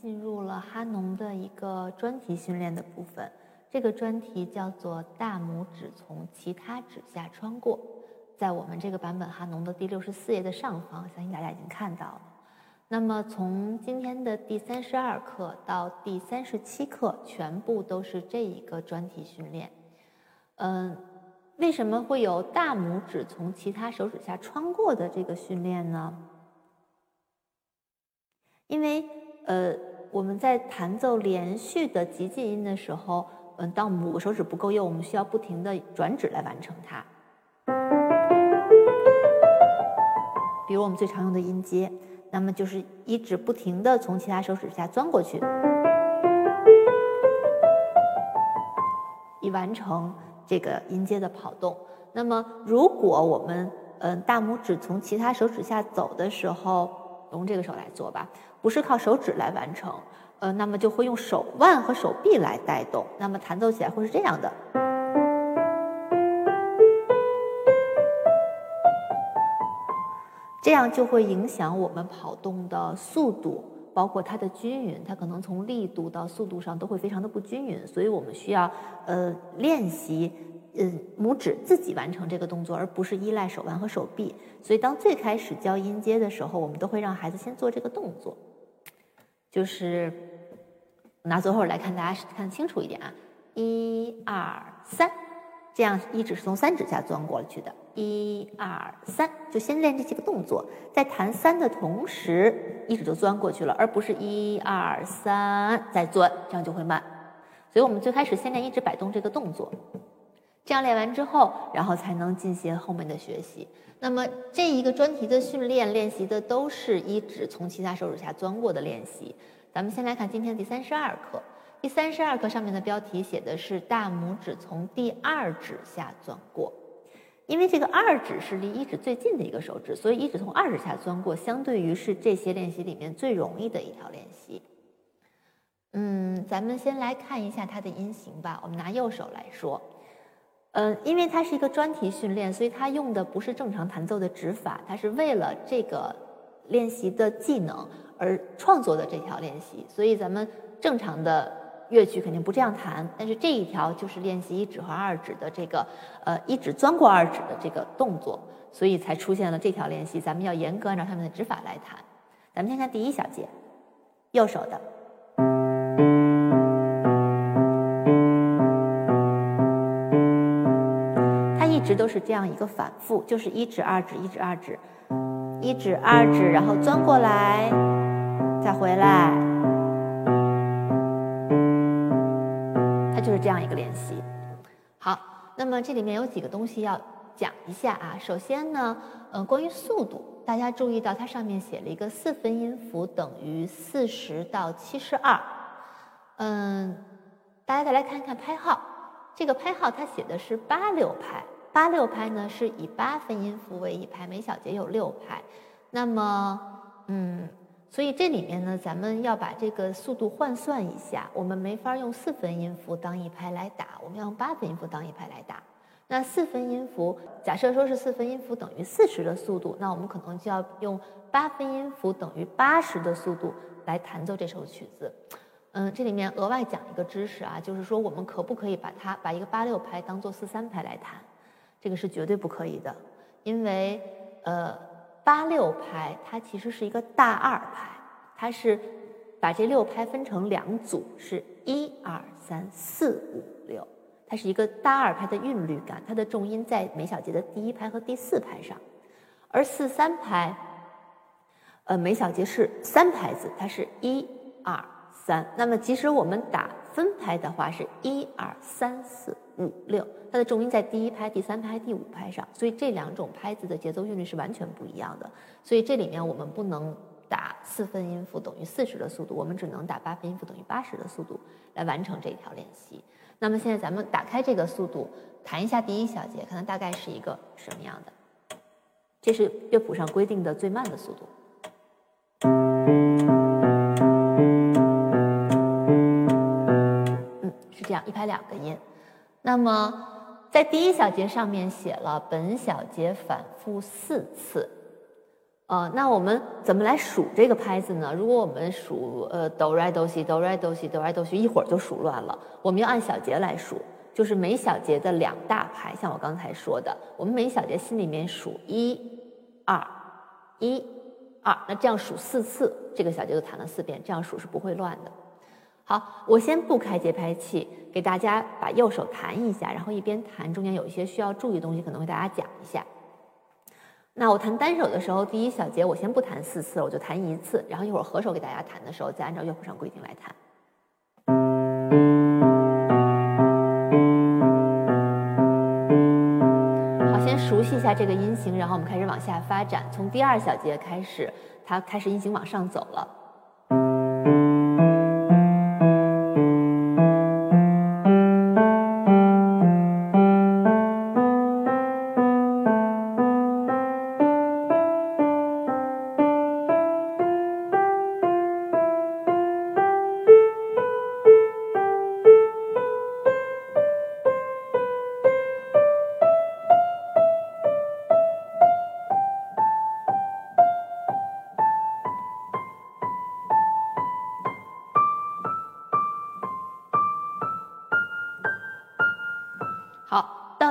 进入了哈农的一个专题训练的部分。这个专题叫做“大拇指从其他指下穿过”，在我们这个版本哈农的第六十四页的上方，相信大家已经看到了。那么从今天的第三十二课到第三十七课，全部都是这一个专题训练。嗯，为什么会有大拇指从其他手指下穿过的这个训练呢？因为呃，我们在弹奏连续的极进音的时候，嗯，当我们五个手指不够用，我们需要不停的转指来完成它。比如我们最常用的音阶，那么就是一指不停的从其他手指下钻过去，以完成这个音阶的跑动。那么如果我们嗯大拇指从其他手指下走的时候，用这个手来做吧，不是靠手指来完成，呃，那么就会用手腕和手臂来带动，那么弹奏起来会是这样的，这样就会影响我们跑动的速度，包括它的均匀，它可能从力度到速度上都会非常的不均匀，所以我们需要呃练习。嗯，拇指自己完成这个动作，而不是依赖手腕和手臂。所以，当最开始教音阶的时候，我们都会让孩子先做这个动作，就是拿左手来看，大家看清楚一点啊，一二三，这样一指是从三指下钻过去的，一二三，就先练这几个动作，在弹三的同时，一指就钻过去了，而不是一二三再钻，这样就会慢。所以我们最开始先练一指摆动这个动作。这样练完之后，然后才能进行后面的学习。那么这一个专题的训练练习的都是一指从其他手指下钻过的练习。咱们先来看今天第三十二课。第三十二课上面的标题写的是大拇指从第二指下钻过，因为这个二指是离一指最近的一个手指，所以一指从二指下钻过，相对于是这些练习里面最容易的一条练习。嗯，咱们先来看一下它的音型吧。我们拿右手来说。嗯，因为它是一个专题训练，所以它用的不是正常弹奏的指法，它是为了这个练习的技能而创作的这条练习。所以咱们正常的乐曲肯定不这样弹，但是这一条就是练习一指和二指的这个呃一指钻过二指的这个动作，所以才出现了这条练习。咱们要严格按照他们的指法来弹。咱们先看第一小节，右手的。直都是这样一个反复，就是一指二指一指二指，一指二指，然后钻过来，再回来，它就是这样一个练习。好，那么这里面有几个东西要讲一下啊。首先呢，嗯，关于速度，大家注意到它上面写了一个四分音符等于四十到七十二。嗯，大家再来看看拍号，这个拍号它写的是八六拍。八六拍呢，是以八分音符为一拍，每小节有六拍。那么，嗯，所以这里面呢，咱们要把这个速度换算一下。我们没法用四分音符当一拍来打，我们要用八分音符当一拍来打。那四分音符，假设说是四分音符等于四十的速度，那我们可能就要用八分音符等于八十的速度来弹奏这首曲子。嗯，这里面额外讲一个知识啊，就是说我们可不可以把它把一个八六拍当做四三拍来弹？这个是绝对不可以的，因为呃八六拍它其实是一个大二拍，它是把这六拍分成两组，是一二三四五六，它是一个大二拍的韵律感，它的重音在每小节的第一拍和第四拍上，而四三拍，呃每小节是三拍子，它是一二三，那么即使我们打分拍的话，是一二三四五六。它的重音在第一拍、第三拍、第五拍上，所以这两种拍子的节奏韵律是完全不一样的。所以这里面我们不能打四分音符等于四十的速度，我们只能打八分音符等于八十的速度来完成这一条练习。那么现在咱们打开这个速度，弹一下第一小节，看它大概是一个什么样的。这是乐谱上规定的最慢的速度。一拍两个音。那么。在第一小节上面写了本小节反复四次，呃，那我们怎么来数这个拍子呢？如果我们数呃哆来哆西哆来哆西哆来哆西，一会儿就数乱了。我们要按小节来数，就是每小节的两大拍，像我刚才说的，我们每小节心里面数一、二、一、二，那这样数四次，这个小节就弹了四遍，这样数是不会乱的。好，我先不开节拍器，给大家把右手弹一下，然后一边弹，中间有一些需要注意的东西，可能为大家讲一下。那我弹单手的时候，第一小节我先不弹四次，我就弹一次，然后一会儿合手给大家弹的时候，再按照乐谱上规定来弹。好，先熟悉一下这个音型，然后我们开始往下发展。从第二小节开始，它开始音型往上走了。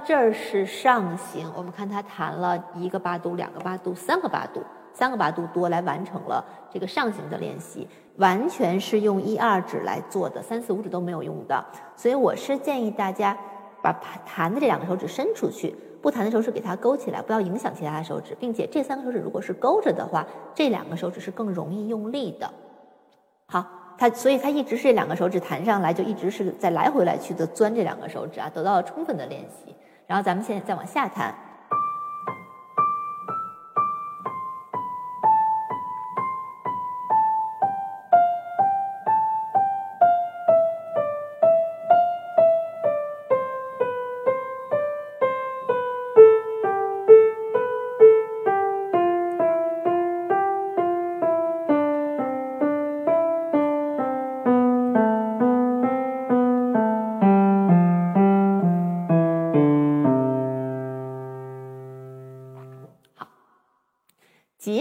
这儿是上行，我们看他弹了一个八度、两个八度、三个八度，三个八度多来完成了这个上行的练习，完全是用一二指来做的，三四五指都没有用的。所以我是建议大家把弹的这两个手指伸出去，不弹的时候是给它勾起来，不要影响其他的手指，并且这三个手指如果是勾着的话，这两个手指是更容易用力的。好，他所以他一直是这两个手指弹上来，就一直是在来回来去的钻这两个手指啊，得到了充分的练习。然后咱们现在再往下谈。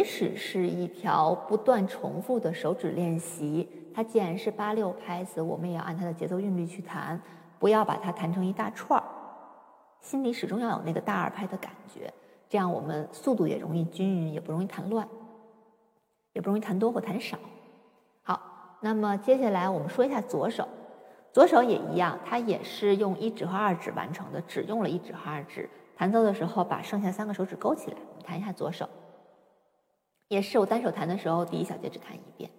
即使是一条不断重复的手指练习，它既然是八六拍子，我们也要按它的节奏韵律去弹，不要把它弹成一大串儿，心里始终要有那个大二拍的感觉，这样我们速度也容易均匀，也不容易弹乱，也不容易弹多或弹少。好，那么接下来我们说一下左手，左手也一样，它也是用一指和二指完成的，只用了一指和二指。弹奏的时候把剩下三个手指勾起来，弹一下左手。也是我单手弹的时候，第一小节只弹一遍。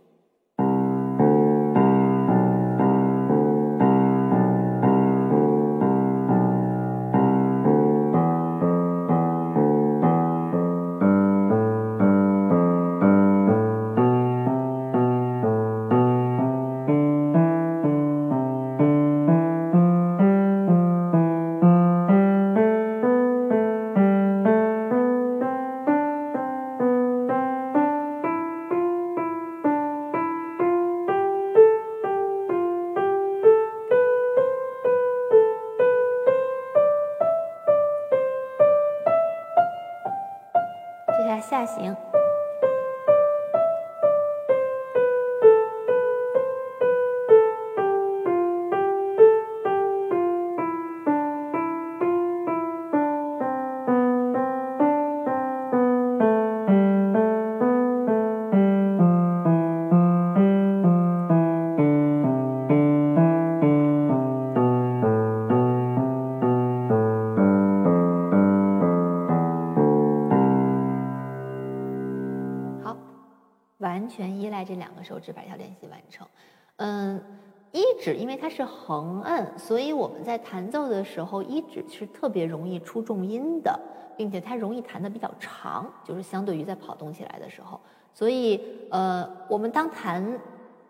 这两个手指把这条练习完成。嗯，一指因为它是横摁，所以我们在弹奏的时候，一指是特别容易出重音的，并且它容易弹的比较长，就是相对于在跑动起来的时候。所以，呃，我们当弹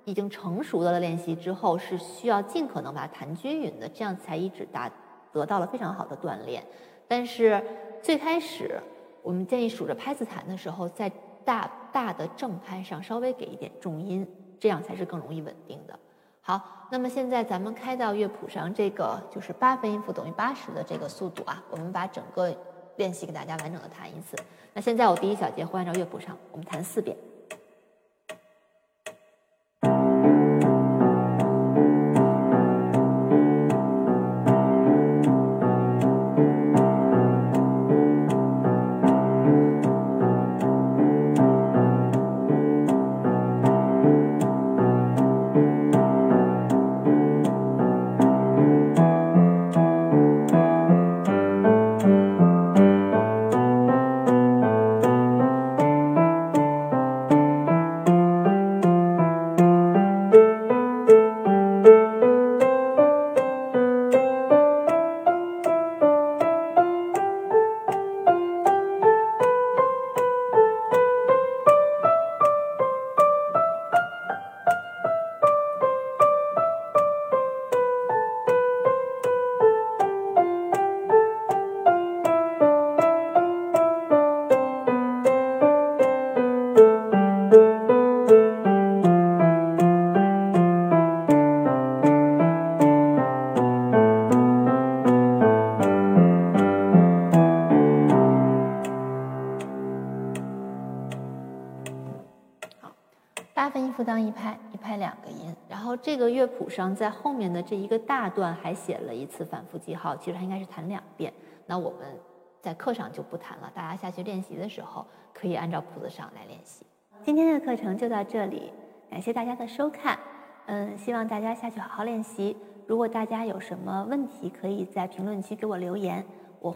已经成熟的练习之后，是需要尽可能把它弹均匀的，这样才一指达得到了非常好的锻炼。但是最开始，我们建议数着拍子弹的时候，在大大的正拍上稍微给一点重音，这样才是更容易稳定的。好，那么现在咱们开到乐谱上，这个就是八分音符等于八十的这个速度啊，我们把整个练习给大家完整的弹一次。那现在我第一小节会按照乐谱上，我们弹四遍。两个音。然后这个乐谱上在后面的这一个大段还写了一次反复记号，其实它应该是弹两遍。那我们在课上就不弹了，大家下去练习的时候可以按照谱子上来练习。今天的课程就到这里，感谢大家的收看。嗯，希望大家下去好好练习。如果大家有什么问题，可以在评论区给我留言，